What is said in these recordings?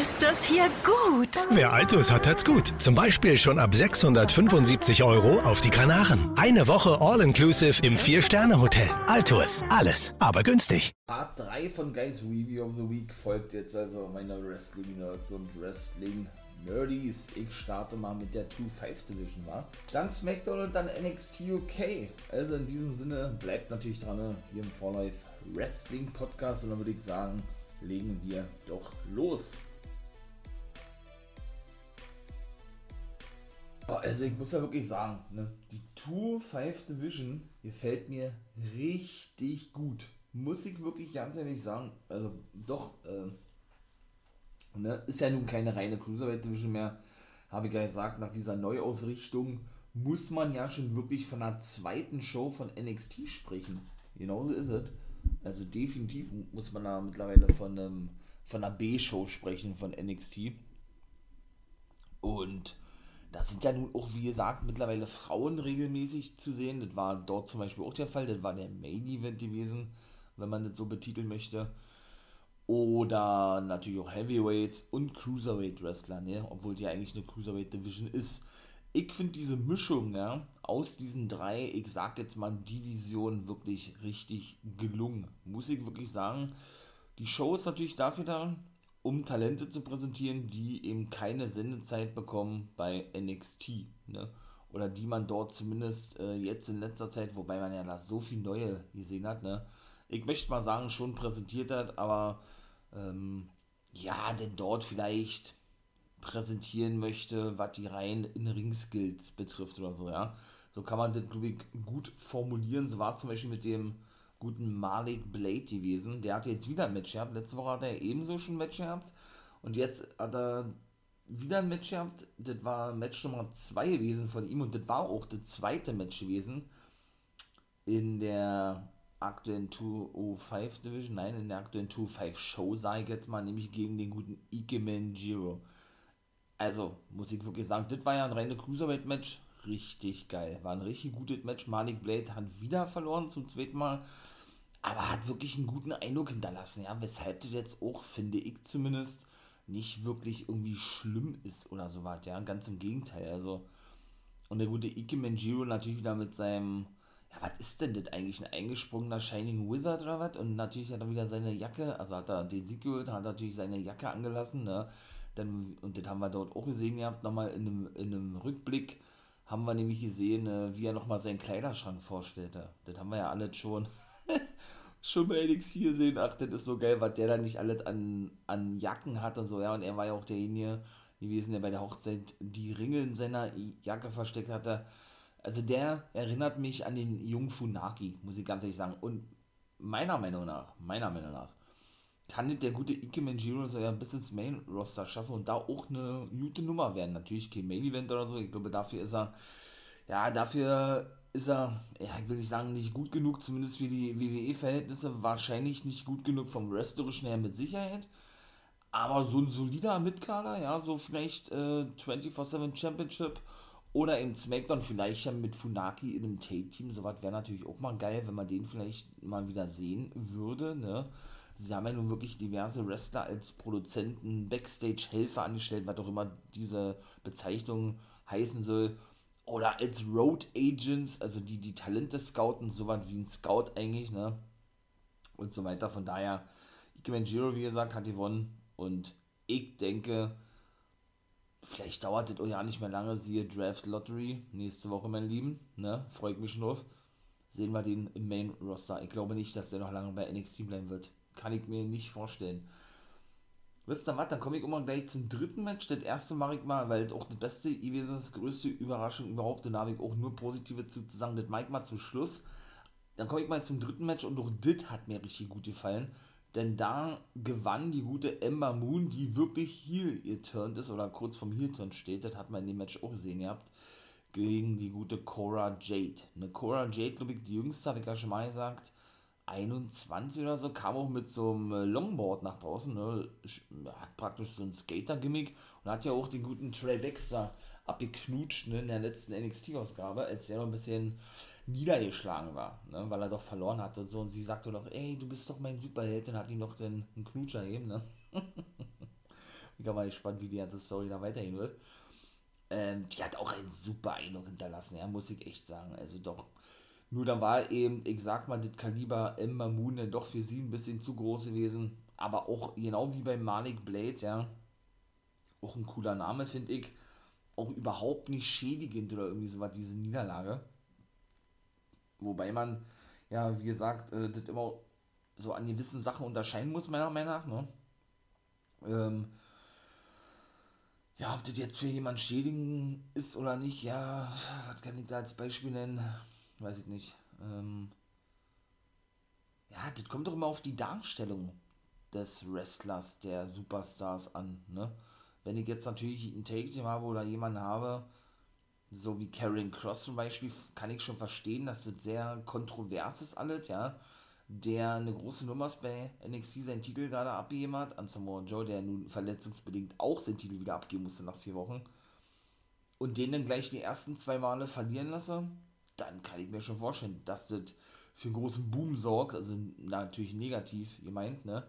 ist das hier gut. Wer Altus hat, hat's gut. Zum Beispiel schon ab 675 Euro auf die Kanaren. Eine Woche All-Inclusive im Vier-Sterne-Hotel. Altus. Alles, aber günstig. Part 3 von Guys Review of the Week folgt jetzt also meiner Wrestling-Nerds und Wrestling-Nerdies. Ich starte mal mit der 2-5 Division, war. Dann SmackDown und dann NXT UK. Also in diesem Sinne, bleibt natürlich dran, ne? hier im For Life Wrestling Podcast. Und dann würde ich sagen, legen wir doch los. Also ich muss ja wirklich sagen, ne, die Tour 5 Division gefällt mir richtig gut. Muss ich wirklich ganz ehrlich sagen. Also doch, äh, ne, ist ja nun keine reine Cruiserweight Division mehr. Habe ich ja gesagt, nach dieser Neuausrichtung muss man ja schon wirklich von einer zweiten Show von NXT sprechen. Genauso ist es. Also definitiv muss man da mittlerweile von, einem, von einer B-Show sprechen von NXT. Und das sind ja nun auch, wie gesagt, mittlerweile Frauen regelmäßig zu sehen. Das war dort zum Beispiel auch der Fall. Das war der Main Event gewesen, wenn man das so betiteln möchte. Oder natürlich auch Heavyweights und Cruiserweight Wrestler, ne? obwohl die eigentlich eine Cruiserweight Division ist. Ich finde diese Mischung ja, aus diesen drei, ich sag jetzt mal Divisionen, wirklich richtig gelungen. Muss ich wirklich sagen. Die Show ist natürlich dafür da, um Talente zu präsentieren, die eben keine Sendezeit bekommen bei NXT. Ne? Oder die man dort zumindest äh, jetzt in letzter Zeit, wobei man ja da so viel neue gesehen hat, ne? ich möchte mal sagen, schon präsentiert hat, aber ähm, ja, denn dort vielleicht präsentieren möchte, was die rein in Ring-Skills betrifft oder so, ja. So kann man das, glaube ich, gut formulieren. So war zum Beispiel mit dem guten Malik Blade gewesen. Der hatte jetzt wieder ein Match gehabt. Letzte Woche hat er ebenso schon ein Match gehabt. Und jetzt hat er wieder ein Match gehabt. Das war Match Nummer 2 gewesen von ihm. Und das war auch das zweite Match gewesen in der aktuellen 205 Division. Nein, in der aktuellen 205 Show, sage ich jetzt mal. Nämlich gegen den guten Ikemen Jiro. Also, muss ich wirklich sagen, das war ja ein reines Cruiserweight-Match. Richtig geil. War ein richtig gutes Match. Malik Blade hat wieder verloren zum zweiten Mal aber hat wirklich einen guten Eindruck hinterlassen, ja, weshalb das jetzt auch, finde ich zumindest, nicht wirklich irgendwie schlimm ist oder sowas, ja, ganz im Gegenteil, also, und der gute Ike Manjiro natürlich wieder mit seinem, ja, was ist denn das eigentlich, ein eingesprungener Shining Wizard oder was, und natürlich hat er wieder seine Jacke, also hat er den Sieg geholt, hat natürlich seine Jacke angelassen, ne, dann, und das haben wir dort auch gesehen gehabt, nochmal in einem, in einem Rückblick, haben wir nämlich gesehen, äh, wie er nochmal seinen Kleiderschrank vorstellte. Das haben wir ja alle schon schon bei NXT gesehen, ach, das ist so geil, was der da nicht alles an, an Jacken hat und so, ja, und er war ja auch derjenige gewesen, der bei der Hochzeit die Ringe in seiner Jacke versteckt hatte. Also der erinnert mich an den jungen Funaki, muss ich ganz ehrlich sagen. Und meiner Meinung nach, meiner Meinung nach, kann der gute Ike Manjiro so ja bis ins Main-Roster schaffen und da auch eine gute Nummer werden. Natürlich kein Main-Event oder so, ich glaube, dafür ist er, ja, dafür ist er, ja, ich will nicht sagen, nicht gut genug, zumindest für die WWE-Verhältnisse, wahrscheinlich nicht gut genug vom Wrestlerischen her mit Sicherheit. Aber so ein solider Mitkader, ja, so vielleicht äh, 24-7 Championship oder im SmackDown vielleicht ja mit Funaki in einem Take-Team, sowas wäre natürlich auch mal geil, wenn man den vielleicht mal wieder sehen würde, ne. Sie haben ja nun wirklich diverse Wrestler als Produzenten, Backstage-Helfer angestellt, was auch immer diese Bezeichnung heißen soll oder als Road Agents, also die die Talente scouten, so was wie ein Scout eigentlich, ne? Und so weiter. Von daher, Ike Manjiro, wie gesagt, hat gewonnen und ich denke, vielleicht dauert das auch ja nicht mehr lange, siehe Draft Lottery, nächste Woche, mein Lieben, ne? Freue ich mich schon drauf. Sehen wir den im Main Roster. Ich glaube nicht, dass der noch lange bei NXT bleiben wird. Kann ich mir nicht vorstellen. Wisst ihr was, dann komme ich immer gleich zum dritten Match. Das erste mache ich mal, weil das auch das beste gewesen ist, größte Überraschung überhaupt. Und da habe ich auch nur positive zu sagen. Das mache ich mal zum Schluss. Dann komme ich mal zum dritten Match und auch das hat mir richtig gut gefallen. Denn da gewann die gute Ember Moon, die wirklich heel geturnt ist oder kurz vom heel turn steht. Das hat man in dem Match auch gesehen gehabt. Gegen die gute Cora Jade. Eine Cora Jade, glaube ich, die jüngste, habe ich ja schon mal gesagt 21 oder so, kam auch mit so einem äh, Longboard nach draußen, ne? hat praktisch so ein Skater-Gimmick und hat ja auch den guten Trey Dexter abgeknutscht ne? in der letzten NXT-Ausgabe, als der noch ein bisschen niedergeschlagen war, ne? weil er doch verloren hatte und so und sie sagte doch, ey, du bist doch mein Superheld, dann hat ihn noch den einen Knutscher eben, ne? bin ich mal gespannt, wie die ganze Story da weitergehen wird. Ähm, die hat auch einen super Eindruck hinterlassen, ja, muss ich echt sagen. Also doch. Nur dann war eben, ich sag mal, das Kaliber Ember Moon dann doch für sie ein bisschen zu groß gewesen. Aber auch genau wie bei Malik Blade, ja. Auch ein cooler Name, finde ich. Auch überhaupt nicht schädigend oder irgendwie so was, diese Niederlage. Wobei man, ja, wie gesagt, äh, das immer so an gewissen Sachen unterscheiden muss, meiner Meinung nach, ne? Ähm, ja, ob das jetzt für jemanden schädigen ist oder nicht, ja, was kann ich da als Beispiel nennen? Weiß ich nicht. Ähm, ja, das kommt doch immer auf die Darstellung des Wrestlers, der Superstars an, ne? Wenn ich jetzt natürlich ein Take-Team habe oder jemanden habe, so wie Karen Cross zum Beispiel, kann ich schon verstehen, dass das sehr kontrovers ist alles, ja der eine große Nummer bei NXT seinen Titel gerade abgegeben hat, an Samoa Joe, der nun verletzungsbedingt auch seinen Titel wieder abgeben musste nach vier Wochen, und den dann gleich die ersten zwei Male verlieren lasse, dann kann ich mir schon vorstellen, dass das für einen großen Boom sorgt, also natürlich negativ gemeint, ne,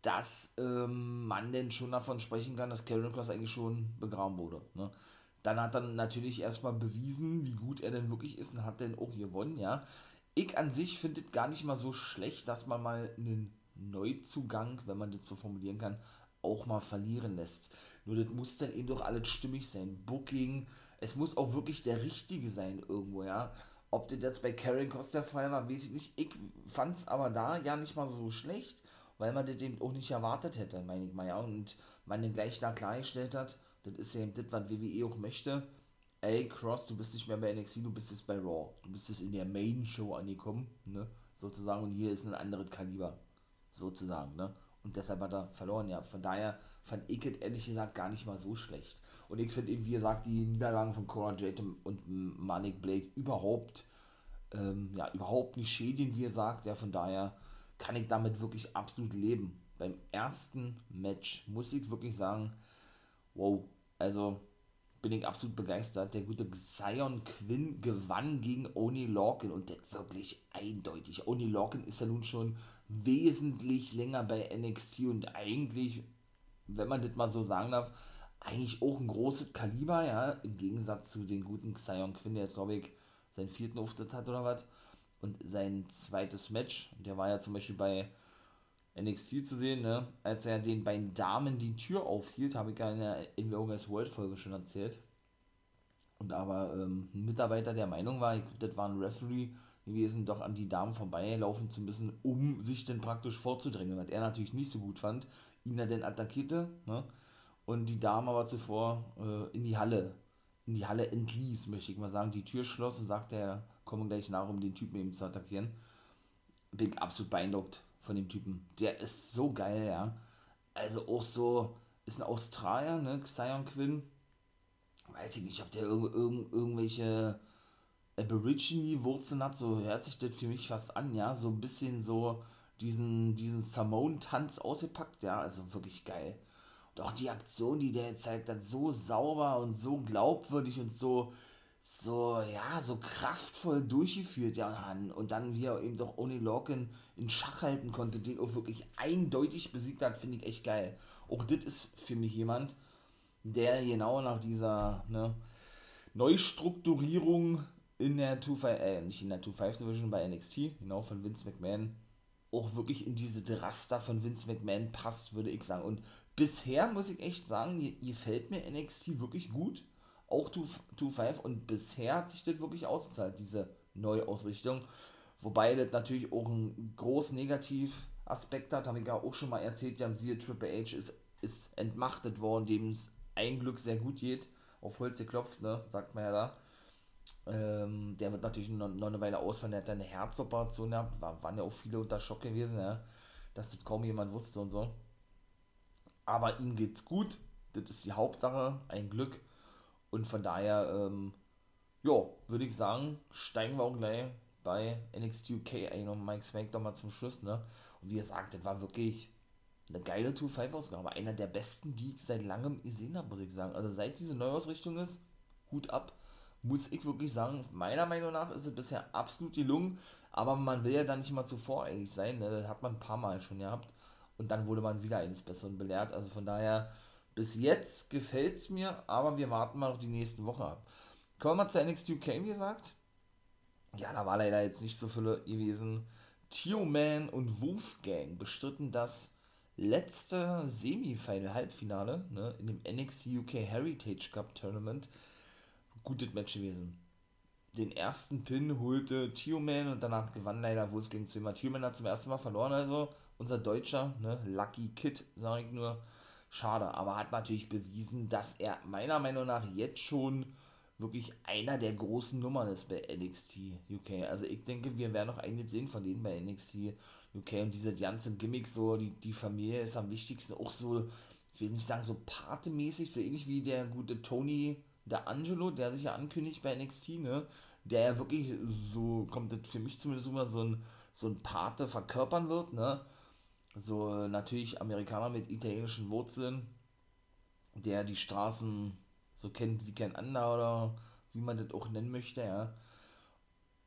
dass ähm, man denn schon davon sprechen kann, dass Karen Cross eigentlich schon begraben wurde. Ne. Dann hat er natürlich erstmal bewiesen, wie gut er denn wirklich ist und hat dann auch gewonnen, ja ich an sich finde es gar nicht mal so schlecht, dass man mal einen Neuzugang, wenn man das so formulieren kann, auch mal verlieren lässt. Nur das muss dann eben doch alles stimmig sein. Booking, es muss auch wirklich der Richtige sein irgendwo, ja. Ob das jetzt bei Karen Cross der Fall war, weiß ich nicht. Ich fand es aber da ja nicht mal so schlecht, weil man das eben auch nicht erwartet hätte, meine ich mal, ja. Und man den gleich da klargestellt hat, das ist ja eben das, was WWE auch möchte ey, Cross, du bist nicht mehr bei NXT, du bist jetzt bei Raw. Du bist jetzt in der Main Show angekommen, ne? Sozusagen, und hier ist ein anderes Kaliber. Sozusagen, ne? Und deshalb hat er verloren, ja. Von daher fand ich es ehrlich gesagt gar nicht mal so schlecht. Und ich finde eben, wie gesagt, die Niederlagen von Cora Jade und Manik Blade überhaupt, ähm, ja, überhaupt nicht schädigen, wie er sagt. Ja, von daher kann ich damit wirklich absolut leben. Beim ersten Match muss ich wirklich sagen, wow, also bin ich absolut begeistert. Der gute Zion Quinn gewann gegen Oni Lorcan und das wirklich eindeutig. Oni Lorcan ist ja nun schon wesentlich länger bei NXT und eigentlich, wenn man das mal so sagen darf, eigentlich auch ein großes Kaliber, ja, im Gegensatz zu den guten Zion Quinn, der jetzt, glaube ich, seinen vierten Auftritt hat oder was. Und sein zweites Match, der war ja zum Beispiel bei NXT zu sehen, ne? als er den beiden Damen die Tür aufhielt, habe ich ja in der Invogas World Folge schon erzählt. Und aber ähm, ein Mitarbeiter der Meinung war, ich glaube, das war ein Referee gewesen, doch an die Damen vorbeilaufen zu müssen, um sich dann praktisch vorzudrängen, was er natürlich nicht so gut fand, ihn dann attackierte, ne? und die Dame aber zuvor äh, in die Halle, in die Halle entließ, möchte ich mal sagen, die Tür schloss und sagte, er komme gleich nach, um den Typen eben zu attackieren. Bin absolut beeindruckt von dem Typen. Der ist so geil, ja. Also auch so, ist ein Australier, ne, Sion Quinn. Weiß ich nicht, ob der irg irg irgendwelche Aborigine-Wurzeln hat, so hört sich das für mich fast an, ja. So ein bisschen so diesen, diesen Samoan-Tanz ausgepackt, ja, also wirklich geil. Auch die Aktion, die der jetzt zeigt, hat, so sauber und so glaubwürdig und so, so, ja, so kraftvoll durchgeführt, ja, und dann, wie er eben doch Oni Lorcan in Schach halten konnte, den auch wirklich eindeutig besiegt hat, finde ich echt geil. Auch das ist für mich jemand, der genau nach dieser ne, Neustrukturierung in der 2 äh, nicht in der 2-5 Division bei NXT, genau von Vince McMahon, auch wirklich in diese Raster von Vince McMahon passt, würde ich sagen. Und bisher muss ich echt sagen, gefällt mir NXT wirklich gut auch 2-5 und bisher hat sich das wirklich ausgezahlt, diese Neuausrichtung. Wobei das natürlich auch einen großen Negativaspekt hat, habe ich ja auch schon mal erzählt, ja, siehe Triple H ist, ist entmachtet worden, dem es ein Glück sehr gut geht, auf Holz geklopft, ne, sagt man ja da. Ähm, der wird natürlich noch, noch eine Weile ausfallen, der hat eine Herzoperation gehabt, war, waren ja auch viele unter Schock gewesen, ja, dass das kaum jemand wusste und so. Aber ihm geht's gut, das ist die Hauptsache, ein Glück. Und von daher, ähm, ja, würde ich sagen, steigen wir auch gleich bei NXT UK ein und Mike SmackDown mal zum Schluss, ne? Und wie gesagt, das war wirklich eine geile 2-5-Ausgabe. Einer der besten, die ich seit langem gesehen habe, muss ich sagen. Also seit diese Neuausrichtung ist, Hut ab, muss ich wirklich sagen, meiner Meinung nach ist es bisher absolut gelungen, aber man will ja dann nicht immer zuvor eigentlich sein, ne? Das hat man ein paar Mal schon gehabt und dann wurde man wieder eines Besseren belehrt. Also von daher Bis jetzt gefällt es mir, aber wir warten mal noch die nächsten Wochen ab. Kommen wir mal zu NXT UK, wie gesagt. Ja, da war leider jetzt nicht so viele gewesen. Tio Man und Wolfgang bestritten das letzte Semifinal-Halbfinale ne, in dem NXT UK Heritage Cup Tournament. Gutes Match gewesen. Den ersten Pin holte Tio Man und danach gewann leider Wolfgang zweimal. Tio Man hat zum ersten Mal verloren, also unser Deutscher, ne, Lucky Kid, sage ich nur. Schade, aber hat natürlich bewiesen, dass er meiner Meinung nach jetzt schon wirklich einer der großen Nummern ist bei NXT UK. Also ich denke, wir werden noch einiges sehen von denen bei NXT UK und diese ganze Gimmick, so die, die Familie ist am wichtigsten, auch so, ich will nicht sagen so partemäßig, so ähnlich wie der gute Tony der Angelo, der sich ja ankündigt bei NXT, ne? Der ja wirklich so, kommt das für mich zumindest immer so ein, so ein Pate verkörpern wird, ne? So natürlich Amerikaner mit italienischen Wurzeln, der die Straßen so kennt wie kein anderer oder wie man das auch nennen möchte, ja.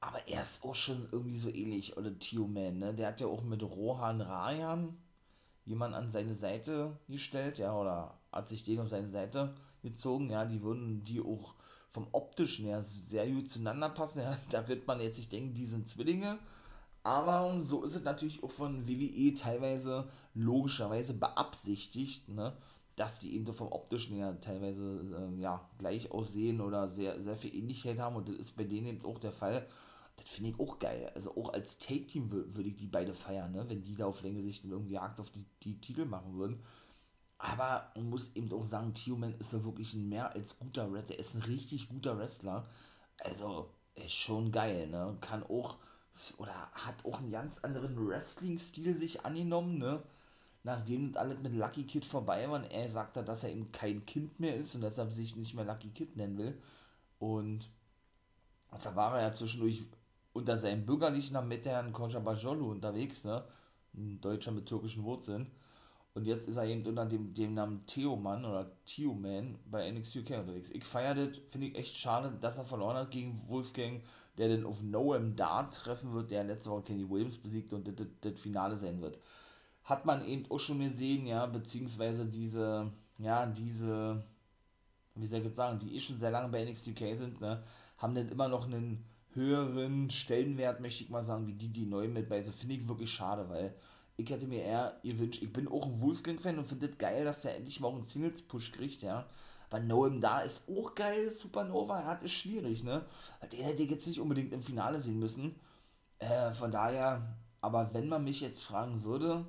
Aber er ist auch schon irgendwie so ähnlich, oder Tio Man, ne? Der hat ja auch mit Rohan Rayan jemand an seine Seite gestellt, ja, oder hat sich den auf seine Seite gezogen, ja, die würden die auch vom optischen her sehr gut zueinander passen, ja, da wird man jetzt nicht denken, die sind Zwillinge, aber so ist es natürlich auch von WWE teilweise logischerweise beabsichtigt, ne, dass die eben vom optischen her teilweise äh, ja, gleich aussehen oder sehr, sehr viel Ähnlichkeit haben. Und das ist bei denen eben auch der Fall. Das finde ich auch geil. Also auch als Take-Team würde ich die beide feiern, ne? wenn die da auf Länge sich dann irgendwie Jagd auf die, die Titel machen würden. Aber man muss eben auch sagen, Tio Man ist ja wirklich ein mehr als guter Wrestler. Er ist ein richtig guter Wrestler. Also, ist schon geil, ne? Kann auch, oder hat auch einen ganz anderen Wrestling-Stil sich angenommen, ne? nachdem alles mit Lucky Kid vorbei war, er sagte, dass er eben kein Kind mehr ist und deshalb sich nicht mehr Lucky Kid nennen will. Und deshalb war er ja zwischendurch unter seinem bürgerlichen Namen mit Herrn Konja Bajolu unterwegs, ne? Ein Deutscher mit türkischen Wurzeln. Und jetzt ist er eben unter dem, dem Namen Theoman oder Theoman bei NXT UK unterwegs. Ich feiere das, finde ich echt schade, dass er verloren hat gegen Wolfgang, der dann auf Noam Dart treffen wird, der letzte Woche Kenny Williams besiegt und das, das, das Finale sein wird hat man eben auch schon gesehen, ja, beziehungsweise diese, ja, diese, wie soll ich jetzt sagen, die eh schon sehr lange bei NXT UK sind, ne, haben dann immer noch einen höheren Stellenwert, möchte ich mal sagen, wie die, die neu mit bei sind. Finde ich wirklich schade, weil ich hätte mir eher gewünscht, ich bin auch ein Wolfgang-Fan und finde es geil, dass der endlich mal auch einen Singles-Push kriegt, ja. Weil Noam da ist auch geil, Supernova hat ist schwierig, ne? Den hätte ich jetzt nicht unbedingt im Finale sehen müssen. Äh, von daher, aber wenn man mich jetzt fragen würde,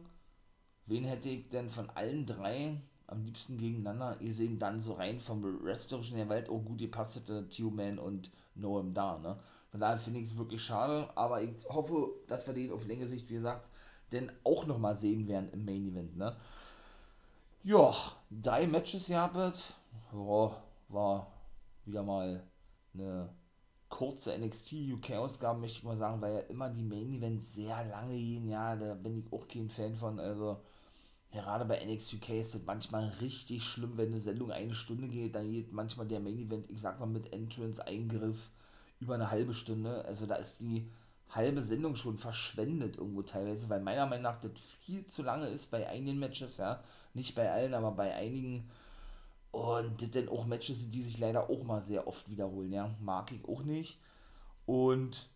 wen hätte ich denn von allen drei am liebsten gegeneinander gesehen, dann so rein vom Wrestlerischen her, weil auch gut gepasst hätte, Tio Man und Noam da, ne? Von daher finde ich es wirklich schade, aber ich hoffe, dass wir den auf längere Sicht, wie gesagt, denn auch nochmal sehen werden im Main Event, ne? Ja, drei Matches ja, war wieder mal eine kurze NXT UK-Ausgabe, möchte ich mal sagen, weil ja immer die Main Events sehr lange gehen, ja, da bin ich auch kein Fan von, also gerade bei NXT UK ist es manchmal richtig schlimm, wenn eine Sendung eine Stunde geht, dann geht manchmal der Main Event, ich sag mal mit Entrance-Eingriff über eine halbe Stunde. Also da ist die halbe Sendung schon verschwendet irgendwo teilweise, weil meiner Meinung nach das viel zu lange ist bei einigen Matches, ja. Nicht bei allen, aber bei einigen. Und das dann auch Matches die sich leider auch mal sehr oft wiederholen, ja. Mag ich auch nicht. Und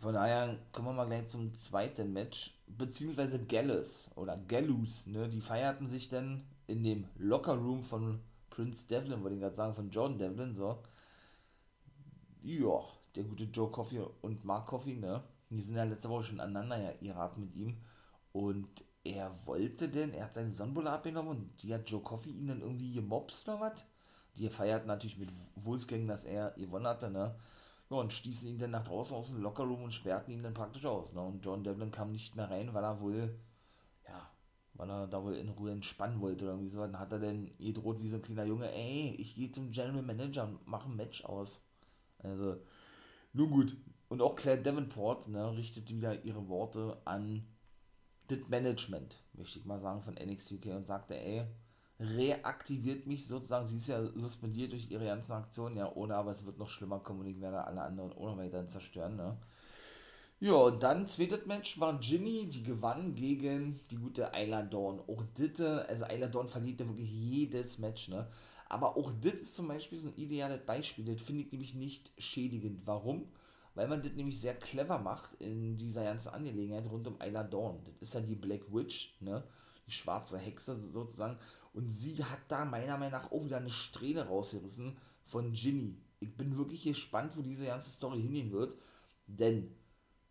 von daher kommen wir mal gleich zum zweiten Match, beziehungsweise Gallus oder Gallus, ne, die feierten sich dann in dem Locker Room von Prince Devlin, wollte ich gerade sagen, von Jordan Devlin, so. Ja, der gute Joe Coffey und Mark Coffey, ne, die sind ja letzte Woche schon aneinander ja gerat mit ihm und er wollte denn, er hat seine Sonnenbulle abgenommen und die hat Joe Coffey ihn dann irgendwie gemobst oder was? Die feiert natürlich mit Wolfgang, dass er gewonnen hatte, ne, ja, und stießen ihn dann nach draußen aus dem Lockerroom und sperrten ihn dann praktisch aus. Ne? Und John Devlin kam nicht mehr rein, weil er wohl, ja, weil er da wohl in Ruhe entspannen wollte oder irgendwie so. Dann hat er dann gedroht wie so ein kleiner Junge, ey, ich gehe zum General Manager und mache ein Match aus. Also, nun gut. Und auch Claire Davenport ne, richtet wieder ihre Worte an das Management, möchte ich mal sagen, von NXT UK und sagte, ey, reaktiviert mich sozusagen. Sie ist ja suspendiert durch ihre ganzen Aktionen, ja, ohne, aber es wird noch schlimmer kommen und ich werde alle anderen ohne weiter zerstören, ne? Ja, und dann zweites Match war Ginny, die gewann gegen die gute Ayla Dawn. Auch Ditte, also Ayla Dawn verliert ja wirklich jedes Match, ne? Aber auch das ist zum Beispiel so ein ideales Beispiel. Das finde ich nämlich nicht schädigend. Warum? Weil man das nämlich sehr clever macht in dieser ganzen Angelegenheit rund um Ayla Dawn. Das ist ja die Black Witch, ne? Die schwarze Hexe sozusagen. Und sie hat da meiner Meinung nach auch wieder eine Strähne rausgerissen von Ginny. Ich bin wirklich gespannt, wo diese ganze Story hingehen wird. Denn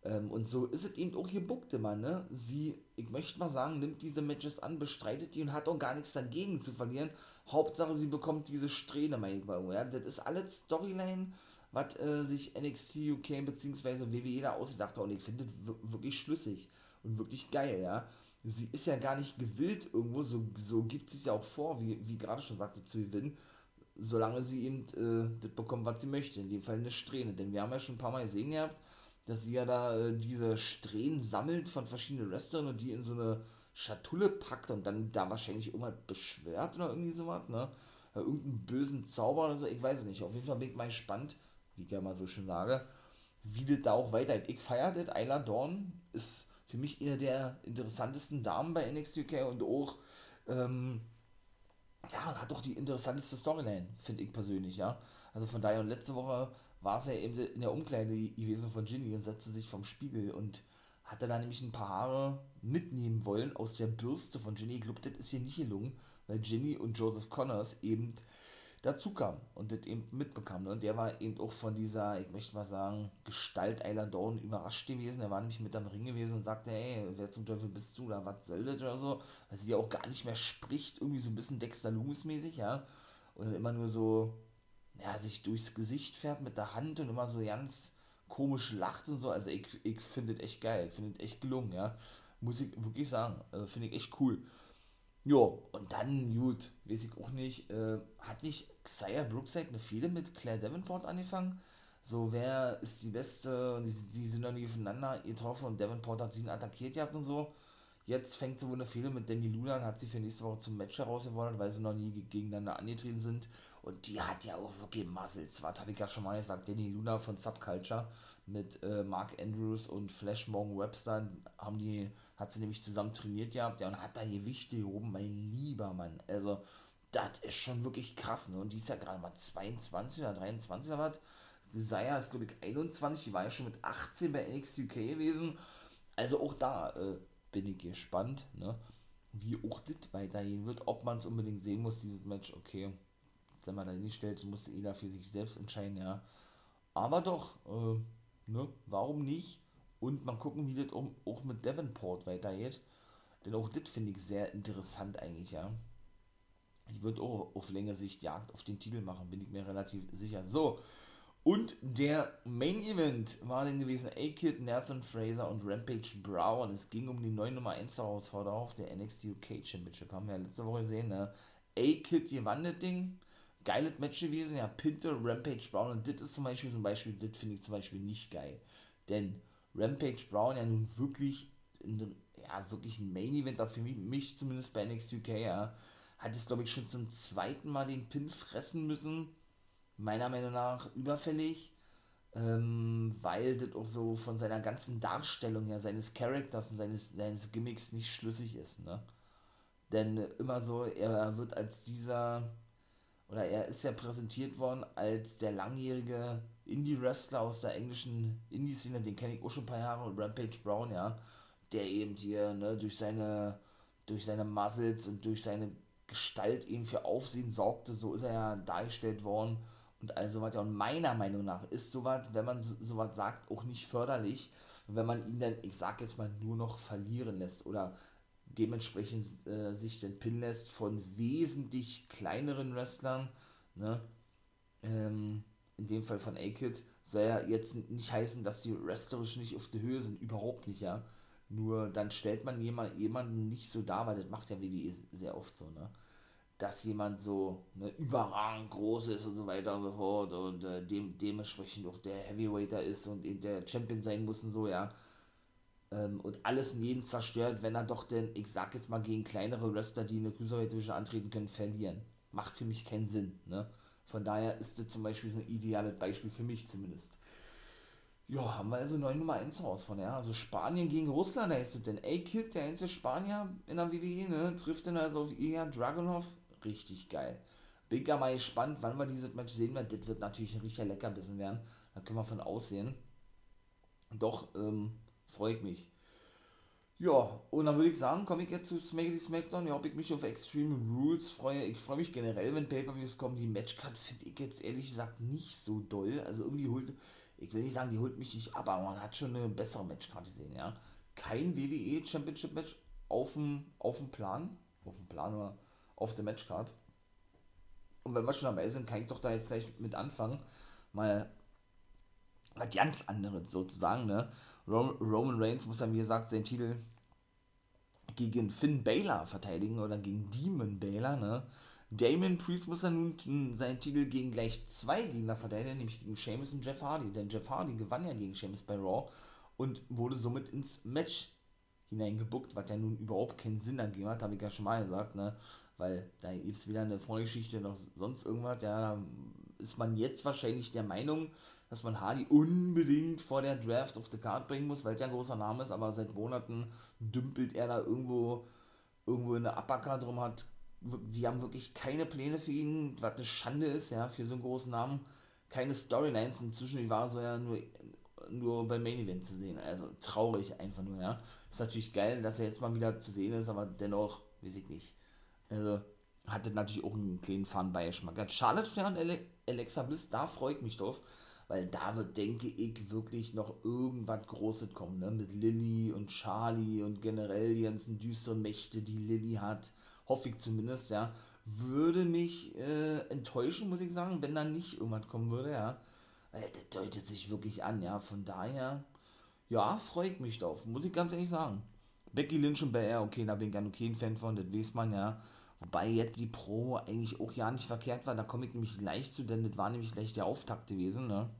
ähm, und so ist es eben auch gebuckt immer, ne? Sie, ich möchte mal sagen, nimmt diese Matches an, bestreitet die und hat auch gar nichts dagegen zu verlieren. Hauptsache, sie bekommt diese Strähne, meine ich mal. Ja? Das ist alles Storyline, was äh, sich NXT UK bzw. WWE da ausgedacht hat. Und ich finde das wirklich schlüssig und wirklich geil, ja. Sie ist ja gar nicht gewillt irgendwo, so, so gibt sie es ja auch vor, wie, wie gerade schon sagte, zu gewinnen, solange sie eben äh, das bekommt, was sie möchte. In dem Fall eine Strähne. Denn wir haben ja schon ein paar Mal gesehen gehabt, dass sie ja da äh, diese Strähnen sammelt von verschiedenen Wrestlern und die in so eine Schatulle packt und dann da wahrscheinlich irgendwas beschwert oder irgendwie sowas, ne? Irgendeinen bösen Zauber oder so, ich weiß es nicht. Auf jeden Fall bin ich mal gespannt, wie ich ja mal so schön sage, wie das da auch weitergeht. Ich feiere das, Ayla Dawn ist für mich eine der interessantesten Damen bei NXT UK und auch, ähm, ja, hat auch die interessanteste Storyline, finde ich persönlich, ja. Also von daher, und letzte Woche war es ja eben in der Umkleide gewesen von Ginny und setzte sich vom Spiegel und hatte da nämlich ein paar Haare mitnehmen wollen aus der Bürste von Ginny. Ich glaube, das ist hier nicht gelungen, weil Ginny und Joseph Connors eben dazu kamen und das eben mitbekamen. Und der war eben auch von dieser, ich möchte mal sagen, Gestalt Eiler Dawn überrascht gewesen. Er war nämlich mit am Ring gewesen und sagte, hey, wer zum Teufel bist du oder was soll das oder so. Weil sie ja auch gar nicht mehr spricht, irgendwie so ein bisschen Dexter Loomis mäßig, ja. Und immer nur so ja, sich durchs Gesicht fährt mit der Hand und immer so ganz komisch lacht und so. Also ich, ich finde es echt geil, finde es echt gelungen, ja. Muss ich wirklich sagen. Also finde ich echt cool. Jo, und dann, gut, weiß ich auch nicht, äh, hat nicht Xia Brookside eine Fehde mit Claire Davenport angefangen? So, wer ist die Beste? Und die, die sind dann nie aufeinander getroffen und Davenport hat sie attackiert gehabt und so. Jetzt fängt sie wohl eine Fehde mit Danny Luna und hat sie für nächste Woche zum Match herausgefordert, weil sie noch nie gegeneinander angetreten sind. Und die hat ja auch wirklich Muscles. Was habe ich ja schon mal gesagt? Danny Luna von Subculture mit äh, Mark Andrews und Flash Morgan Webster haben die, hat sie nämlich zusammen trainiert gehabt ja, und hat da Gewichte gehoben, mein lieber Mann. Also, das ist schon wirklich krass. Ne? Und die ist ja gerade mal 22 oder 23 oder was. Desire ist, glaube ich, 21. Die war ja schon mit 18 bei NXT UK gewesen. Also auch da äh, bin ich gespannt, ne? wie auch das weitergehen wird. Ob man es unbedingt sehen muss, dieses Match, okay wenn man da hinstellt, musste jeder für sich selbst entscheiden, ja. Aber doch, äh, ne, warum nicht? Und mal gucken, wie das auch mit Davenport weitergeht. Denn auch das finde ich sehr interessant eigentlich, ja. Ich würde auch auf längere Sicht Jagd auf den Titel machen, bin ich mir relativ sicher. So, und der Main Event war dann gewesen A-Kid, Nathan Fraser und Rampage Brown. Es ging um die neue Nummer 1 Herausforderung auf der NXT UK Championship. Haben wir ja letzte Woche gesehen, ne? A-Kid gewann das Ding geiles Match gewesen, ja, Pinter, Rampage Brown und das ist zum Beispiel zum Beispiel, das finde ich zum Beispiel nicht geil. Denn Rampage Brown ja nun wirklich, ja, wirklich ein Main Event, für mich, mich zumindest bei NXT UK, ja, hat es glaube ich schon zum zweiten Mal den Pin fressen müssen. Meiner Meinung nach überfällig, ähm, weil das auch so von seiner ganzen Darstellung her, seines Charakters und seines, seines Gimmicks nicht schlüssig ist, ne? Denn immer so, er wird als dieser oder er ist ja präsentiert worden als der langjährige Indie-Wrestler aus der englischen Indie-Szene, den kenne ich auch schon ein paar Jahre, Rampage Brown, ja, der eben hier ne, durch seine durch seine Muscles und durch seine Gestalt eben für Aufsehen sorgte, so ist er ja dargestellt worden. Und all so weiter. Und meiner Meinung nach ist sowas, wenn man sowas sagt, auch nicht förderlich, wenn man ihn dann, ich sag jetzt mal, nur noch verlieren lässt. Oder dementsprechend äh, sich den Pin lässt von wesentlich kleineren Wrestlern, ne? Ähm, in dem Fall von A-Kid, soll ja jetzt nicht heißen, dass die wrestlerisch nicht auf der Höhe sind, überhaupt nicht, ja. Nur dann stellt man jemand, jemanden nicht so dar, weil das macht ja WWE sehr oft so, ne? Dass jemand so ne, überragend groß ist und so weiter und so fort und äh, dem, dementsprechend auch der Heavyweighter ist und eben der Champion sein muss und so, ja ähm, und alles und jeden zerstört, wenn er doch denn, ich sag jetzt mal, gegen kleinere Wrestler, die in der Cruiserweight Division antreten können, verlieren. Macht für mich keinen Sinn, ne? Von daher ist das zum Beispiel so ein ideales Beispiel für mich zumindest. Ja, haben wir also neue Nummer 1 raus von, ja. Also Spanien gegen Russland, da ist es denn A-Kid, der einzige Spanier in der WWE, ne, trifft dann also auf Ilya Dragunov. Richtig geil. Bin gar mal gespannt, wann wir dieses Match sehen werden. Das wird natürlich ein richtiger Leckerbissen werden. Da können wir von aussehen. Doch, ähm, freut mich. Ja, und dann würde ich sagen, komme ich jetzt zu Smackity Smackdown. Ja, ob ich mich auf Extreme Rules freue. Ich freue mich generell, wenn Pay-Per-Views kommen. Die Matchcard finde ich jetzt ehrlich gesagt nicht so doll. Also irgendwie holt, ich will nicht sagen, die holt mich nicht ab, aber man hat schon eine bessere Matchcard gesehen, ja. Kein WWE Championship Match auf dem, auf dem Plan. Auf dem Plan oder auf der Matchcard. Und wenn wir schon dabei sind, kann ich doch da jetzt gleich mit anfangen. Mal was ganz anderes sozusagen, ne? Roman Reigns muss ja, wie gesagt, seinen Titel gegen Finn Balor verteidigen oder gegen Demon Balor, ne? Damon Priest muss ja nun seinen Titel gegen gleich zwei Gegner verteidigen, nämlich gegen Sheamus und Jeff Hardy. Denn Jeff Hardy gewann ja gegen Sheamus bei Raw und wurde somit ins Match hineingebuckt, was ja nun überhaupt keinen Sinn ergeben hat, habe ich ja schon mal gesagt, ne? Weil da gibt es weder eine Vorgeschichte noch sonst irgendwas. Ja, da ist man jetzt wahrscheinlich der Meinung, dass man Hardy unbedingt vor der Draft auf the Card bringen muss, weil er ein großer Name ist, aber seit Monaten dümpelt er da irgendwo, irgendwo in der Uppercard drum hat. Die haben wirklich keine Pläne für ihn, was eine Schande ist, ja, für so einen großen Namen. Keine Storylines inzwischen, die waren so ja nur, nur beim Main Event zu sehen. Also traurig einfach nur, ja. Ist natürlich geil, dass er jetzt mal wieder zu sehen ist, aber dennoch, weiß ich nicht. Also, hatte natürlich auch einen kleinen Fun-Beigeschmack. Charlotte Flair und Alexa Bliss, da freue ich mich drauf weil da wird, denke ich, wirklich noch irgendwas Großes kommen, ne? Mit Lilly und Charlie und generell die ganzen düsteren Mächte, die Lilly hat. Hoffe ich zumindest, ja. Würde mich äh, enttäuschen, muss ich sagen, wenn da nicht irgendwas kommen würde, ja. Weil das deutet sich wirklich an, ja. Von daher, ja, freue ich mich drauf, muss ich ganz ehrlich sagen. Becky Lynch und Belair, okay, da bin ich noch kein Fan von, das weiß man ja. Wobei jetzt die Pro eigentlich auch ja nicht verkehrt war, da komme ich nämlich leicht zu, denn das war nämlich gleich der Auftakt gewesen, ne?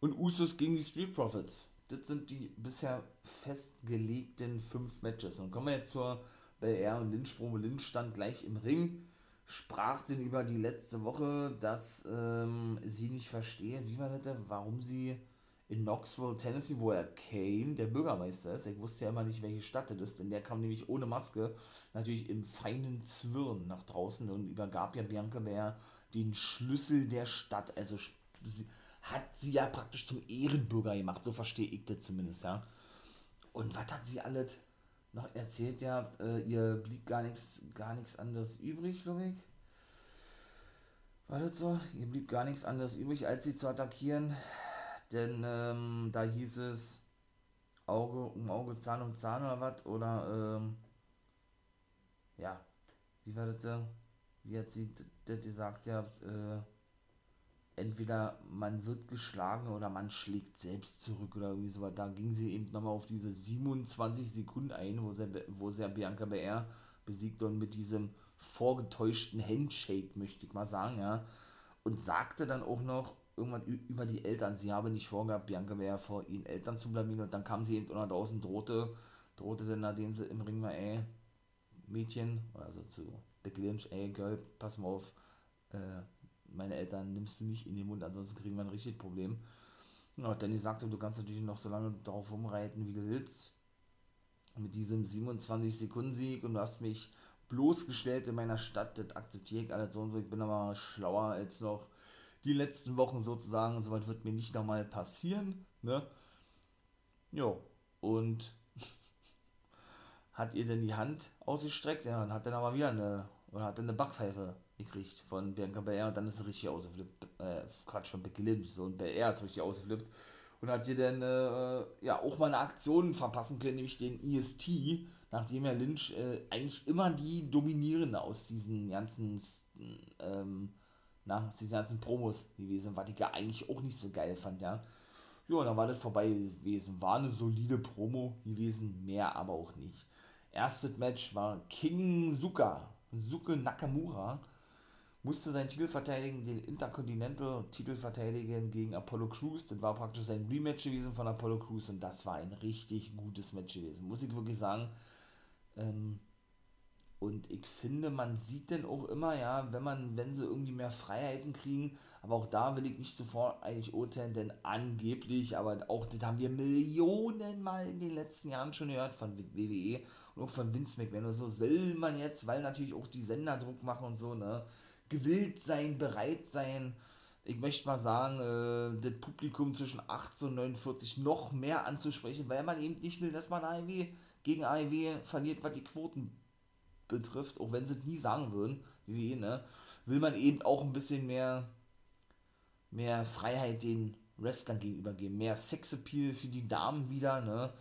und Usos gegen die Street Profits. Das sind die bisher festgelegten fünf Matches. Und kommen wir jetzt zur BR und Lynch Promo. Lynch stand gleich im Ring, sprach denn über die letzte Woche, dass ähm, sie nicht verstehe, wie war das, warum sie in Knoxville, Tennessee, wo er Kane, der Bürgermeister ist, ich wusste ja immer nicht, welche Stadt das ist, denn der kam nämlich ohne Maske, natürlich im feinen Zwirn nach draußen und übergab ja Bianca Bär den Schlüssel der Stadt. Also hat sie ja praktisch zum Ehrenbürger gemacht, so verstehe ich das zumindest, ja. Und was hat sie alles noch erzählt? Ja, äh, ihr blieb gar nichts gar nichts anderes übrig, glaube ich. War das so? Ihr blieb gar nichts anderes übrig, als sie zu attackieren. Denn ähm, da hieß es Auge um Auge, Zahn um Zahn oder was? Oder, ähm, ja, wie war das? Wie hat sie das gesagt? Ja, äh, entweder man wird geschlagen oder man schlägt selbst zurück oder irgendwie so. Da ging sie eben nochmal auf diese 27 Sekunden ein, wo sie, wo sie Bianca BR besiegt und mit diesem vorgetäuschten Handshake, möchte ich mal sagen, ja. Und sagte dann auch noch irgendwann über die Eltern. Sie habe nicht vorgehabt, Bianca BR vor ihren Eltern zu blamieren und dann kam sie eben unter draußen, drohte, drohte dann, nachdem sie im Ring war, ey, Mädchen, also zu Becky Lynch, ey, Girl, pass mal auf, äh, meine Eltern nimmst du nicht in den Mund, ansonsten kriegen wir ein richtiges Problem. Ja, Danny sagte, du kannst natürlich noch so lange darauf rumreiten, wie du willst. Mit diesem 27-Sekunden-Sieg und du hast mich bloßgestellt in meiner Stadt, das akzeptiere ich alles so und so. Ich bin aber schlauer als noch die letzten Wochen sozusagen. Soweit wird mir nicht nochmal passieren. Ne? Ja, und hat ihr denn die Hand ausgestreckt? Ja, und hat dann aber wieder eine, oder hat dann eine Backpfeife gekriegt von Bianca Belair und dann ist sie richtig ausgeflippt. Äh, Quatsch, von Becky Lynch. So, und Belair ist richtig ausgeflippt. Und hat ihr dann äh, ja auch mal eine Aktion verpassen können, nämlich den EST, nachdem ja Lynch äh, eigentlich immer die dominierende aus diesen ganzen ähm, na, aus diesen ganzen Promos gewesen die ich ja eigentlich auch nicht so geil fand, ja. Ja, dann war das vorbei gewesen. War eine solide Promo gewesen, mehr aber auch nicht. Erstes Match war King Suka, Suke Nakamura musste seinen Titel verteidigen, den Intercontinental-Titel verteidigen gegen Apollo Crews. Das war praktisch sein Rematch gewesen von Apollo Crews und das war ein richtig gutes Match gewesen. Muss ich wirklich sagen. Ähm, Und ich finde, man sieht denn auch immer, ja, wenn man, wenn sie irgendwie mehr Freiheiten kriegen, aber auch da will ich nicht sofort eigentlich urteilen, denn angeblich, aber auch das haben wir Millionen Mal in den letzten Jahren schon gehört von WWE und auch von Vince McMahon. Und so, soll man jetzt, weil natürlich auch die Sender Druck machen und so, ne, gewillt sein, bereit sein, ich möchte mal sagen, äh, das Publikum zwischen 18 und 49 noch mehr anzusprechen, weil man eben nicht will, dass man AEW gegen AEW verliert, was die Quoten betrifft, auch wenn sie es nie sagen würden, wie ne, will man eben auch ein bisschen mehr, mehr Freiheit den Wrestlern gegenüber geben, mehr Sexappeal für die Damen wieder, ne.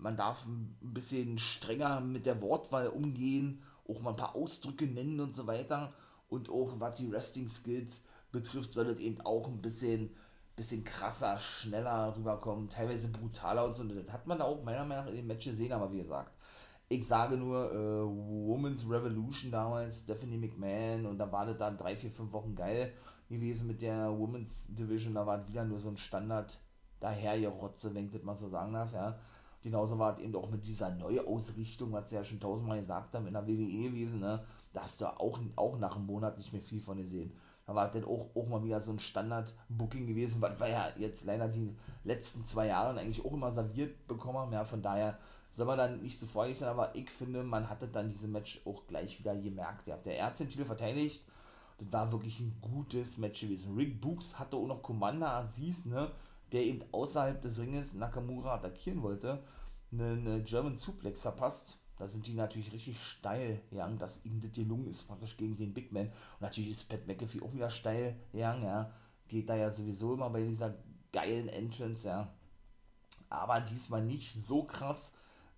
Man darf ein bisschen strenger mit der Wortwahl umgehen, auch mal ein paar Ausdrücke nennen und so weiter. Und auch was die Wrestling-Skills betrifft, soll es eben auch ein bisschen, bisschen krasser, schneller rüberkommen, teilweise brutaler und so. Das hat man auch meiner Meinung nach in den Matches gesehen, aber wie gesagt, ich sage nur, äh, Women's Revolution damals, Stephanie McMahon und da war das dann drei, vier, fünf Wochen geil gewesen mit der Women's Division, da war wieder nur so ein Standard daher Rotze, wenn ich das mal so sagen darf, ja. Genauso war es eben auch mit dieser Neuausrichtung, was sie ja schon tausendmal gesagt haben in der WWE gewesen, ne? Da hast du auch, auch nach einem Monat nicht mehr viel von gesehen. Da war dann auch, auch mal wieder so ein Standard-Booking gewesen, was wir ja jetzt leider die letzten zwei Jahre eigentlich auch immer serviert bekommen haben. Ja, von daher soll man dann nicht so freudig sein, aber ich finde, man hatte dann diese Match auch gleich wieder gemerkt. Ja, der Ärzte-Titel verteidigt, das war wirklich ein gutes Match gewesen. Rick Books hatte auch noch Commander Aziz, ne, der eben außerhalb des Ringes Nakamura attackieren wollte, einen German Suplex verpasst da sind die natürlich richtig steil gegangen, dass ihm das gelungen ist, praktisch gegen den Big Man. Und natürlich ist Pat McAfee auch wieder steil gegangen, ja. Geht da ja sowieso immer bei dieser geilen Entrance, ja. Aber diesmal nicht so krass,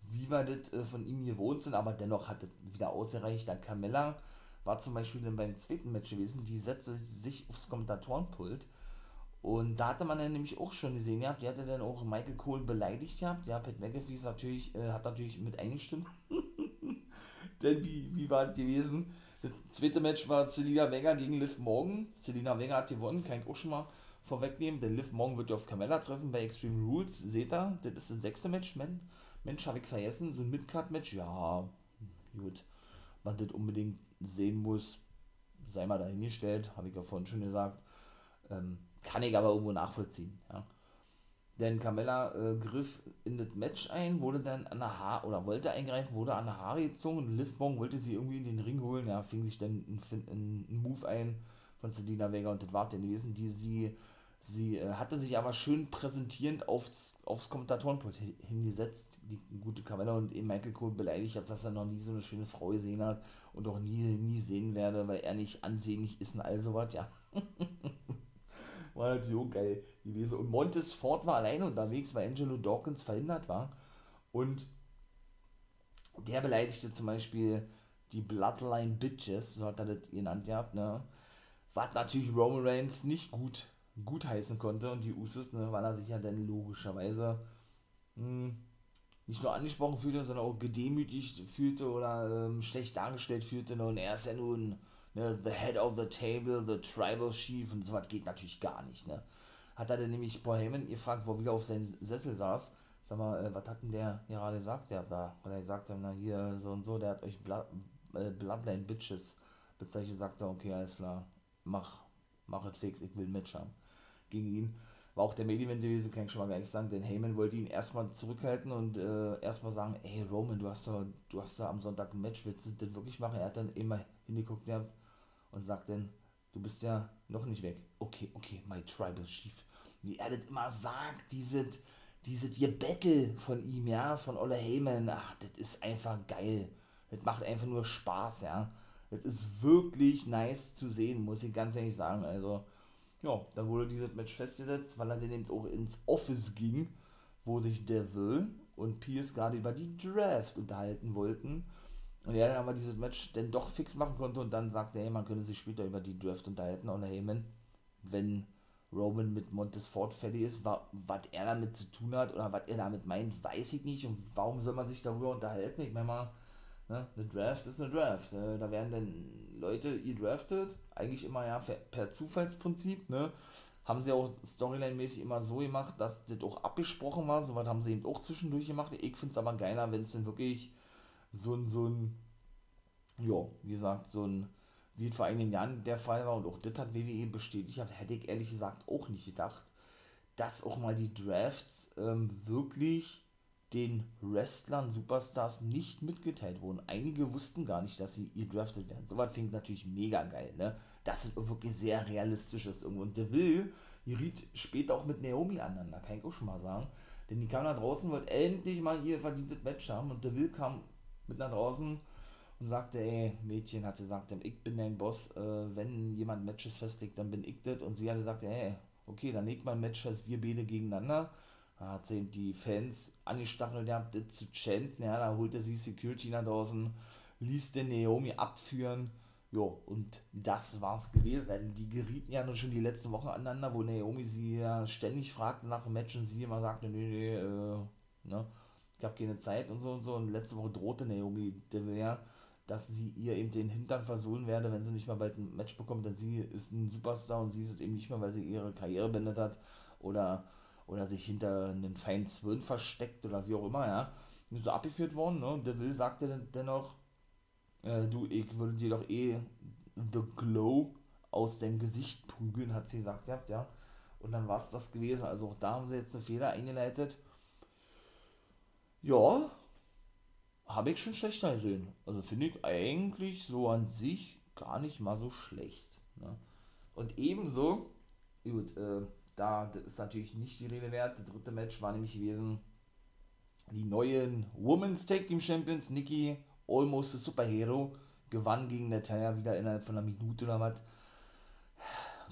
wie wir das äh, von ihm gewohnt sind, aber dennoch hat das wieder ausgereicht. Dann Carmella war zum Beispiel dann beim zweiten Match gewesen, die setzte sich aufs Kommentatorenpult und da hatte man dann nämlich auch schon gesehen gehabt, die hatte dann auch Michael Cole beleidigt gehabt. Ja, Pat McAfee ist natürlich, äh, hat natürlich mit eingestimmt. Denn wie, wie war das gewesen? Das zweite Match war Selina Vega gegen Liv Morgan. Selina Vega hat gewonnen, kann ich auch schon mal vorwegnehmen, denn Liv Morgan wird ja auf Carmella treffen bei Extreme Rules. Seht ihr, das ist das sechste Match. Men Mensch, habe ich vergessen, so ein Midcard-Match. Ja, gut. Man das unbedingt sehen muss, sei mal dahingestellt, habe ich ja vorhin schon gesagt. Ähm, kann ich aber irgendwo nachvollziehen. Ja. Denn Carmella äh, griff in das Match ein, wurde dann an der Haar oder wollte eingreifen, wurde an der Haare gezogen und Liv Morgan wollte sie irgendwie in den Ring holen. Ja, fing sich dann ein, ein, ein Move ein von Selina Vega und das war dann gewesen, die sie Sie äh, hatte sich aber schön präsentierend aufs, aufs Kommentatorenpult hingesetzt, die gute Carmella und eben Michael Cole beleidigt hat, dass er noch nie so eine schöne Frau gesehen hat und auch nie, nie sehen werde, weil er nicht ansehnlich ist und all sowas, ja. war natürlich auch geil gewesen. Und Montes Ford war alleine unterwegs, weil Angelo Dawkins verhindert war. Und der beleidigte zum Beispiel die Bloodline Bitches, so hat er das genannt gehabt, ne? Was natürlich Roman Reigns nicht gut, gut heißen konnte. Und die Usos, ne, weil er sich ja dann logischerweise mh, hm, nicht nur angesprochen fühlte, sondern auch gedemütigt fühlte oder ähm, schlecht dargestellt fühlte. Ne? Und er ist ja nun ne, the head of the table, the tribal chief und so was geht natürlich gar nicht, ne. Hat er dann nämlich Paul Heyman gefragt, wo er wieder auf seinem Sessel saß, sag mal, äh, was hat denn der gerade gesagt, der da, weil er gesagt hat, na hier so und so, der hat euch Blood, äh, Bloodline Bitches bezeichnet, sagt er, okay, alles klar, mach, mach es fix, ich will ein Match haben. Gegen ihn war auch der Main Event gewesen, kann ich schon mal gar nicht sagen, denn Heyman wollte ihn erstmal zurückhalten und äh, erstmal sagen, ey Roman, du hast da, du hast da am Sonntag ein Match, willst du das wirklich machen? Er hat dann immer hingeguckt, und sagt dann, du bist ja noch nicht weg. Okay, okay, my tribal chief. Wie er das immer sagt, diese, diese Battle von ihm, ja, von Olle Heyman, ach, das ist einfach geil. Das macht einfach nur Spaß, ja. Das ist wirklich nice zu sehen, muss ich ganz ehrlich sagen. Also, ja, dann wurde dieses Match festgesetzt, weil er dann eben auch ins Office ging, wo sich Devil und Pierce gerade über die Draft unterhalten wollten. Und er dann aber dieses Match dann doch fix machen konnte und dann sagte, hey, man könnte sich später über die Draft unterhalten und Heyman, wenn Roman mit Montes Ford fertig ist, was er damit zu tun hat oder was er damit meint, weiß ich nicht. Und warum soll man sich darüber unterhalten? Ich meine mal, ne, eine Draft ist eine Draft. Äh, da werden dann Leute gedraftet, eigentlich immer ja per Zufallsprinzip, ne? Haben sie auch storyline-mäßig immer so gemacht, dass das auch abgesprochen war. So was haben sie eben auch zwischendurch gemacht. Ich finde es aber geiler, wenn es dann wirklich so ein, so ein, ja, wie gesagt, so ein, wie es vor einigen Jahren der Fall war und auch das hat WWE bestätigt hat, hätte ich ehrlich gesagt auch nicht gedacht, dass auch mal die Drafts ähm, wirklich den Wrestlern, Superstars nicht mitgeteilt wurden. Einige wussten gar nicht, dass sie gedraftet werden. Sowas fängt natürlich mega geil, ne? Das ist wirklich sehr realistisch ist irgendwo. Und Deville geriet später auch mit Naomi aneinander, kann ich auch schon mal sagen. Denn die kam da draußen, wollte endlich mal ihr verdientes Match haben und Deville kam mit nach draußen und sagte, ey, Mädchen, hat sie gesagt, ich bin dein Boss, äh, wenn jemand Matches festlegt, dann bin ich das. Und sie hat gesagt, ey, okay, dann legt mal ein Match fest, wir beide gegeneinander. Hat sie die Fans angestachelt, der das zu chanten, ja, da holte sie Security nach draußen, ließ den Naomi abführen, jo, und das war's gewesen. Denn die gerieten ja nun schon die letzte Woche aneinander, wo Naomi sie ja ständig fragte nach dem Match und sie immer sagte, nee, nee, äh, ne, ich habe keine Zeit und so und so. Und letzte Woche drohte Naomi Devere, dass sie ihr eben den Hintern versohlen werde, wenn sie nicht mal bald ein Match bekommt, denn sie ist ein Superstar und sie ist es eben nicht mehr, weil sie ihre Karriere beendet hat oder oder sich hinter einen feinen Zwirn versteckt oder wie auch immer, ja. Nur so abgeführt worden, ne? Und der Will sagte dann dennoch, äh, du, ich würde dir doch eh The Glow aus dem Gesicht prügeln, hat sie gesagt, ja, ja. Und dann war es das gewesen. Also auch da haben sie jetzt einen Fehler eingeleitet. Ja, habe ich schon schlechter gesehen. Also finde ich eigentlich so an sich gar nicht mal so schlecht. Ne? Und ebenso, gut, äh, da ist natürlich nicht die Rede wert. Das dritte Match war nämlich gewesen die neuen Women's Tag Team Champions, Nikki, almost a Superhero, gewann gegen Natalia wieder innerhalb von einer Minute oder was.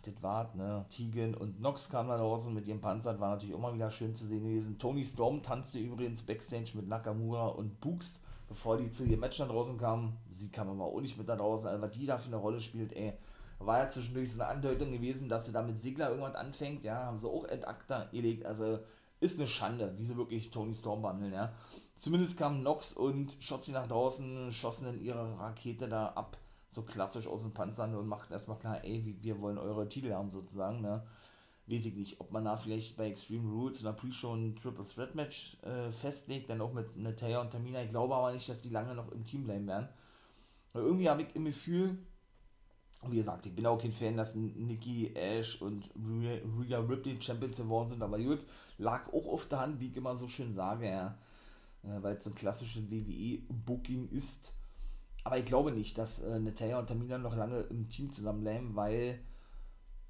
Das war, ne? Tegan und Nox kamen da draußen mit ihrem Panzer, das war natürlich mal wieder schön zu sehen gewesen. Tony Storm tanzte übrigens Backstage mit Nakamura und Books, bevor die zu ihrem Match da draußen kamen. Sie kam aber auch nicht mit da draußen, also was die da für eine Rolle spielt, ey war ja zwischendurch so eine Andeutung gewesen, dass sie da mit Sigler irgendwas anfängt, ja, haben sie auch ad acta gelegt, also ist eine Schande, wie sie wirklich Tony Storm behandeln, ja. Zumindest kamen Nox und Shotzi nach draußen, schossen dann ihre Rakete da ab, so klassisch aus dem Panzer und machten erstmal klar, ey, wir wollen eure Titel haben sozusagen, ne. Weiß ich nicht, ob man da vielleicht bei Extreme Rules oder Pre-Show ein Triple Threat Match äh, festlegt, dann auch mit Natalia und Tamina. Ich glaube aber nicht, dass die lange noch im Team bleiben werden. Weil irgendwie habe ich im Gefühl, wie gesagt, ich bin auch kein Fan, dass Nikki, Ash und Rhea Ripley Champions geworden sind, aber gut, lag auch auf der Hand, wie ich immer so schön sage, ja, äh, weil es so ein klassisches WWE-Booking ist. Aber ich glaube nicht, dass äh, Natalia und Tamina noch lange im Team zusammenbleiben, weil,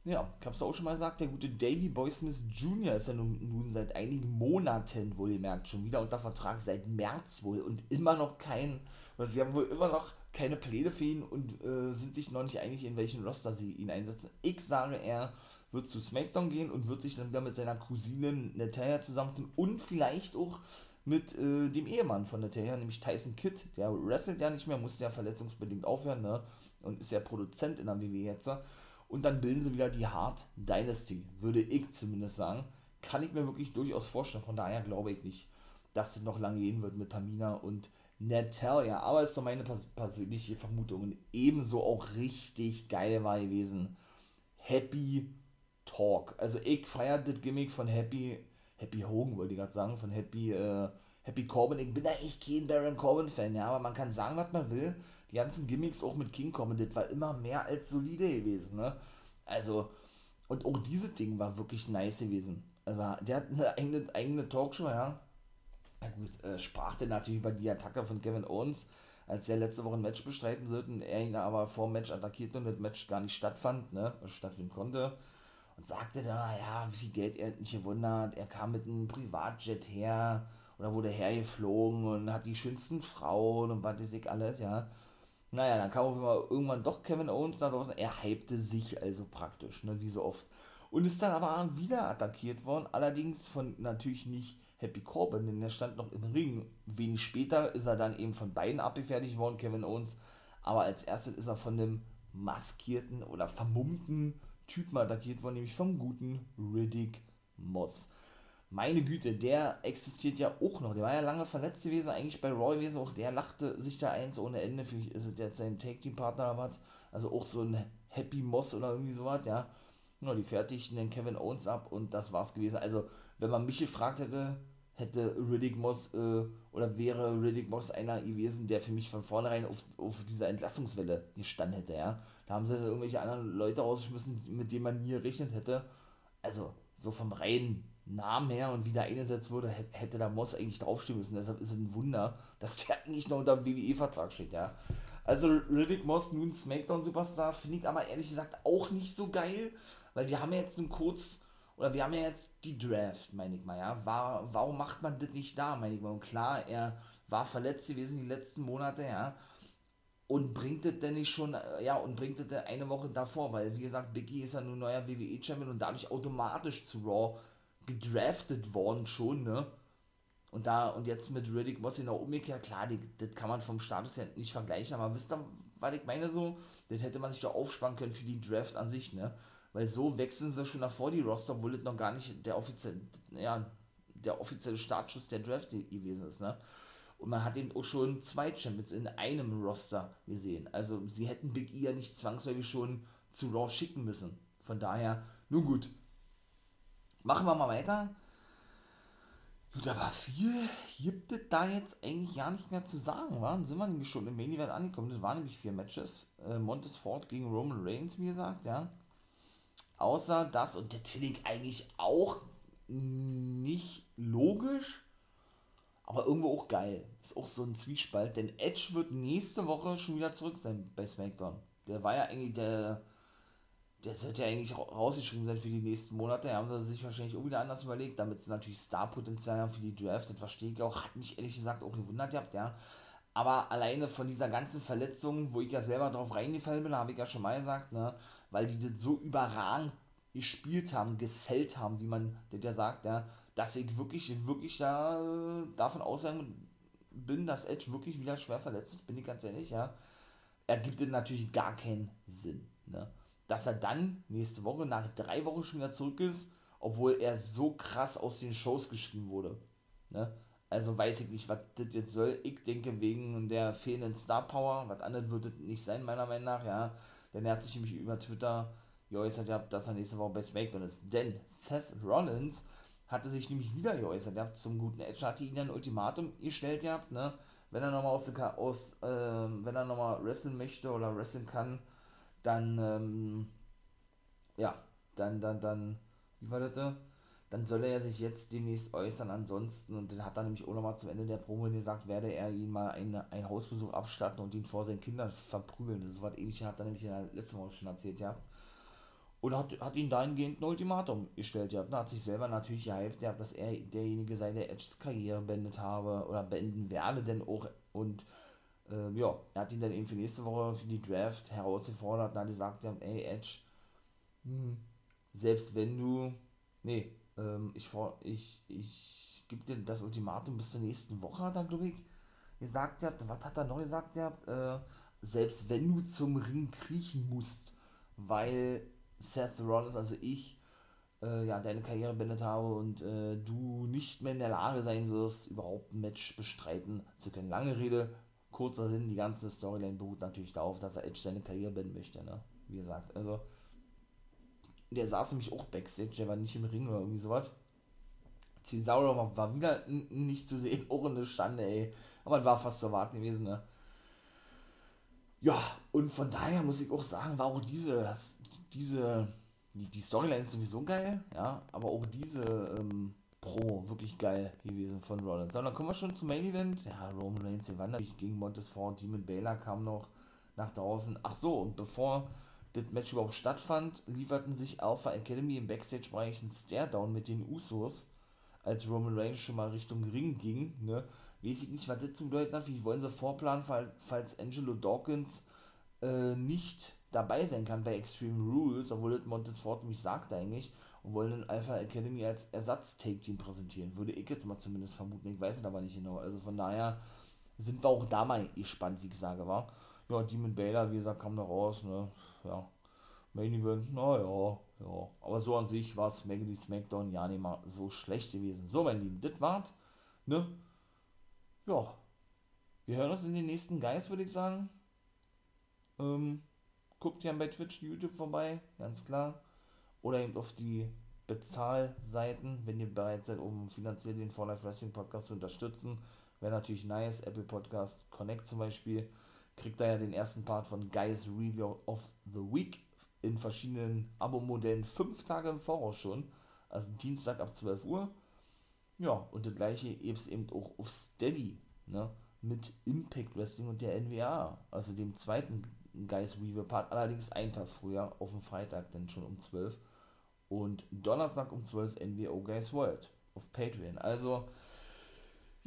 ja, ich habe es auch schon mal gesagt, der gute Davey Boy Smith Jr. ist ja nun, nun seit einigen Monaten, wohl ihr merkt, schon wieder unter Vertrag, seit März wohl und immer noch kein, weil sie haben wohl immer noch keine Pläne für ihn und äh, sind sich noch nicht einig, in welchen Roster sie ihn einsetzen. Ich sage, er wird zu SmackDown gehen und wird sich dann wieder mit seiner Cousine Natalia zusammentun und vielleicht auch mit äh, dem Ehemann von Natalia, nämlich Tyson Kidd. Der wrestelt ja nicht mehr, musste ja verletzungsbedingt aufhören, ne? Und ist ja Produzent in der WWE jetzt. Und dann bilden sie wieder die Hard Dynasty, würde ich zumindest sagen. Kann ich mir wirklich durchaus vorstellen. Von daher glaube ich nicht, dass es noch lange gehen wird mit Tamina und Natalia, aber ist doch meine pers persönliche Vermutung und ebenso auch richtig geil war gewesen. Happy Talk. Also ich feiere das Gimmick von Happy, Happy Hogan wollte ich gerade sagen, von Happy, äh, Happy Corbin. Ich bin eigentlich kein Baron Corbin-Fan, ja, aber man kann sagen, was man will. Die ganzen Gimmicks auch mit King Corbin, das war immer mehr als solide gewesen, ne? Also, und auch dieses Ding war wirklich nice gewesen. Also, der hat eine eigene, eigene Talkshow, ja na gut, äh, sprach der natürlich über die Attacke von Kevin Owens, als er letzte Woche ein Match bestreiten sollte und er ihn aber vor dem Match attackiert und das Match gar nicht stattfand, ne, stattfinden konnte. Und sagte dann, ja, wie viel Geld er nicht gewundert, er kam mit einem Privatjet her oder wurde hergeflogen und hat die schönsten Frauen und was ich alles, ja. Naja, dann kam auf einmal irgendwann doch Kevin Owens nach draußen, er hypte sich also praktisch, ne, wie so oft. Und ist dann aber wieder attackiert worden, allerdings von natürlich nicht Happy Corbin, denn der stand noch im Ring. Wenig später ist er dann eben von beiden abgefertigt worden, Kevin Owens. Aber als erstes ist er von dem maskierten oder vermummten Typen attackiert worden, nämlich vom guten Riddick Moss. Meine Güte, der existiert ja auch noch. Der war ja lange verletzt gewesen, eigentlich bei Roy gewesen. Auch der lachte sich da eins ohne Ende. Vielleicht ist es jetzt sein Tag-Team-Partner oder was. Also auch so ein Happy Moss oder irgendwie sowas, ja. Ja, die fertigten den Kevin Owens ab und das war's gewesen. Also, wenn man mich gefragt hätte, hätte Riddick Moss äh, oder wäre Riddick Moss einer gewesen, der für mich von vornherein auf, auf dieser Entlassungswelle gestanden hätte, ja. Da haben sie dann irgendwelche anderen Leute rausgeschmissen, mit denen man nie gerechnet hätte. Also, so vom reinen Namen her und wie der eingesetzt wurde, hätte da Moss eigentlich draufstehen müssen. Deshalb ist es ein Wunder, dass der eigentlich noch unter dem WWE-Vertrag steht, ja. Also Riddick Moss, nun Smackdown-Superstar, finde ich aber ehrlich gesagt auch nicht so geil, weil wir haben ja jetzt einen kurz oder wir haben ja jetzt die Draft, meine ich mal, ja. War, warum macht man das nicht da, meine ich mal? Und klar, er war verletzt gewesen die letzten Monate, ja. Und bringt das denn nicht schon, äh, ja, und bringt das eine Woche davor, weil, wie gesagt, Biggie ist ja nun neuer WWE-Champion und dadurch automatisch zu Raw gedraftet worden schon, ne? Und da, und jetzt mit Riddick Moss genau umgekehrt, klar, die, das kann man vom Status her nicht vergleichen, aber wisst ihr, was ich meine so? Das hätte man sich doch aufsparen können für die Draft an sich, ne? Weil so wechseln sie schon davor die Roster, obwohl das noch gar nicht der offizielle, ja, der offizielle Startschuss der Draft gewesen ist, ne? Und man hat eben auch schon zwei Champions in einem Roster gesehen. Also sie hätten Big E ja nicht zwangsläufig schon zu Raw schicken müssen. Von daher, nun gut. Machen wir mal weiter. Gut, aber viel gibt es da jetzt eigentlich gar nicht mehr zu sagen, wa? Sind wir nämlich schon im Main Event angekommen. Das waren nämlich vier Matches. Äh, Montes Ford gegen Roman Reigns, wie gesagt, ja. Außer das, und das finde ich eigentlich auch nicht logisch, aber irgendwo auch geil. Ist auch so ein Zwiespalt, denn Edge wird nächste Woche schon wieder zurück sein bei SmackDown. Der war ja eigentlich der. Der sollte ja eigentlich rausgeschrieben sein für die nächsten Monate. Da haben sie sich wahrscheinlich auch wieder anders überlegt, damit sie natürlich Star-Potenzial haben für die Draft. Das verstehe ich auch. Hat mich ehrlich gesagt auch gewundert gehabt, ja. Aber alleine von dieser ganzen Verletzung, wo ich ja selber drauf reingefallen bin, habe ich ja schon mal gesagt, ne, weil die das so überragend gespielt haben, gesellt haben, wie man das ja sagt, ja, dass ich wirklich, wirklich da davon ausgegangen bin, dass Edge wirklich wieder schwer verletzt ist, bin ich ganz ehrlich, ja, ergibt es natürlich gar keinen Sinn, ne. Dass er dann nächste Woche nach drei Wochen schon wieder zurück ist, obwohl er so krass aus den Shows geschrieben wurde, ne. Also weiß ich nicht, was das jetzt soll. Ich denke wegen der fehlenden Star Power, was anderes würde es nicht sein, meiner Meinung nach, ja. Denn er hat sich nämlich über Twitter geäußert dass er nächste Woche bei SmackDown ist. Denn Seth Rollins hatte sich nämlich wieder geäußert gehabt zum guten Edge, hatte ihn ein Ultimatum gestellt gehabt, ne? Wenn er nochmal aus, aus äh, wenn er nochmal wresteln möchte oder wresteln kann, dann, ähm, ja, dann, dann, dann, wie war das da? Dann soll er sich jetzt demnächst äußern, ansonsten, und dann hat er nämlich auch nochmal zum Ende der Promo gesagt, werde er ihn mal einen, einen Hausbesuch abstatten und ihn vor seinen Kindern verprügeln. Das war ähnlich, hat er nämlich in der letzten Woche schon erzählt, ja und hat, hat ihn dahingehend ein Ultimatum gestellt. Ja, hat sich selber natürlich gehypt, ja, dass er derjenige sei, der Edges Karriere beendet habe oder beenden werde, denn auch und äh, ja, er hat ihn dann eben für nächste Woche für die Draft herausgefordert und hat gesagt, ja, ey Edge, hm, selbst wenn du, nee, ähm, ich, ich, ich gebe dir das Ultimatum bis zur nächsten Woche, hat er, glaube ich, gesagt, ja, was hat er noch gesagt, ja, äh, selbst wenn du zum Ring kriechen musst, weil Seth Rollins, also ich, äh, ja, deine Karriere beendet habe und äh, du nicht mehr in der Lage sein wirst, überhaupt ein Match bestreiten zu können. Lange Rede, kurzer Sinn, die ganze Storyline beruht natürlich darauf, dass er Edge seine Karriere beenden möchte, ne? Wie gesagt, also der saß nämlich auch Backstage, der war nicht im Ring oder irgendwie sowas. Cesaro war, war wieder nicht zu sehen, auch eine Schande, ey. Aber war fast zu erwarten gewesen, ne? Ja, und von daher muss ich auch sagen, war auch diese, diese, die, Storyline ist sowieso geil, ja, aber auch diese ähm, Pro wirklich geil gewesen von Rollins. So, dann kommen wir schon zum Main Event. Ja, Roman Reigns gewann natürlich gegen Montesfort, Demon Baylor kam noch nach draußen. Ach so, und bevor das Match überhaupt stattfand, lieferten sich Alpha Academy im Backstage-Bereich einen Stare-Down mit den Usos, als Roman Reigns schon mal Richtung Ring ging, ne. Weiß ich nicht, was das zu bedeuten hat, wie wollen sie vorplanen, falls Angelo Dawkins äh, nicht dabei sein kann bei Extreme Rules, obwohl das Montesfort mich sagt eigentlich, und wollen den Alpha Academy als Ersatz-Take-Team präsentieren. Würde ich jetzt mal zumindest vermuten, ich weiß es aber nicht genau. Also von daher sind wir auch da mal gespannt, wie ich sage, war. Ja, Demon Baylor, wie gesagt, kam da raus, ne, ja. Main Event, naja, ja. Aber so an sich war Smackity Smackdown ja nicht mal so schlecht gewesen. So, mein Lieben, das war's, ne? Ja. Wir hören uns in den nächsten Geist, würde ich sagen. Ähm, guckt ja bei Twitch, YouTube vorbei, ganz klar. Oder eben auf die Bezahlseiten, wenn ihr bereit seid, um finanziell den For Life Wrestling Podcast zu unterstützen. Wäre natürlich nice. Apple Podcast Connect zum Beispiel. Kriegt da ja den ersten Part von Guys Review of the Week in verschiedenen Abo-Modellen fünf Tage im Voraus schon. Also Dienstag ab 12 Uhr. Ja, und das gleiche gibt es eben auch auf Steady, ne? Mit Impact Wrestling und der NWA, also dem zweiten Guys Review Part, allerdings einen Tag früher, auf dem Freitag, dann schon um 12 und Donnerstag um 12 NWO Guys World auf Patreon. Also,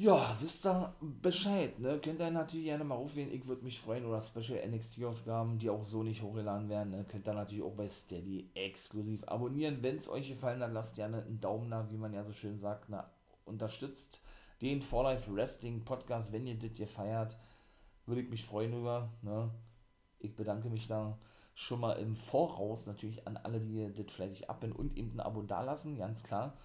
ja, wisst ihr Bescheid, ne? Könnt ihr natürlich gerne mal aufwählen, ich würde mich freuen, oder Special NXT-Ausgaben, die auch so nicht hochgeladen werden, ne? könnt ihr natürlich auch bei Steady exklusiv abonnieren. Wenn es euch gefallen hat, lasst gerne einen Daumen da, wie man ja so schön sagt, na, unterstützt den For Life Wrestling Podcast, wenn ihr das hier feiert, würde ich mich freuen über, ne? Ich bedanke mich da schon mal im Voraus natürlich an alle, die das fleißig abbinden und eben ein Abo dalassen, ganz klar.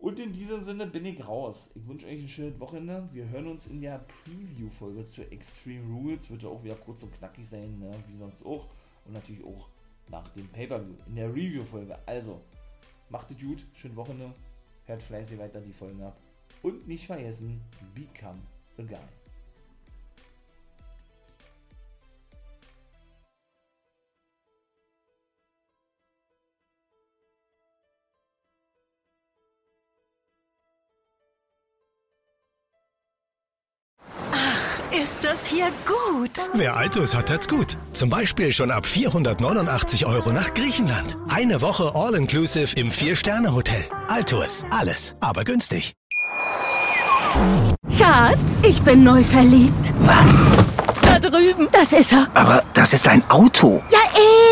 Und in diesem Sinne bin ich raus. Ich wünsche euch ein schönes Wochenende. Wir hören uns in der Preview-Folge zu Extreme Rules. Wird ja auch wieder kurz und knackig sein, ne? wie sonst auch. Und natürlich auch nach dem Pay-Per-View in der Review-Folge. Also, macht es gut, schönes Wochenende. Hört fleißig weiter die Folgen ab. Und nicht vergessen, become a guy. Das hier gut? Wer Altus hat, hat's gut. Zum Beispiel schon ab 489 Euro nach Griechenland. Eine Woche All-Inclusive im Vier-Sterne-Hotel. Altus. Alles, aber günstig. Schatz, ich bin neu verliebt. Was? Da drüben. Das ist er. Aber das ist ein Auto. Ja,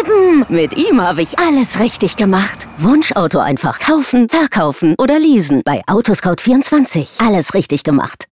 eben. Mit ihm habe ich alles richtig gemacht. Wunschauto einfach kaufen, verkaufen oder leasen. Bei Autoscout24. Alles richtig gemacht.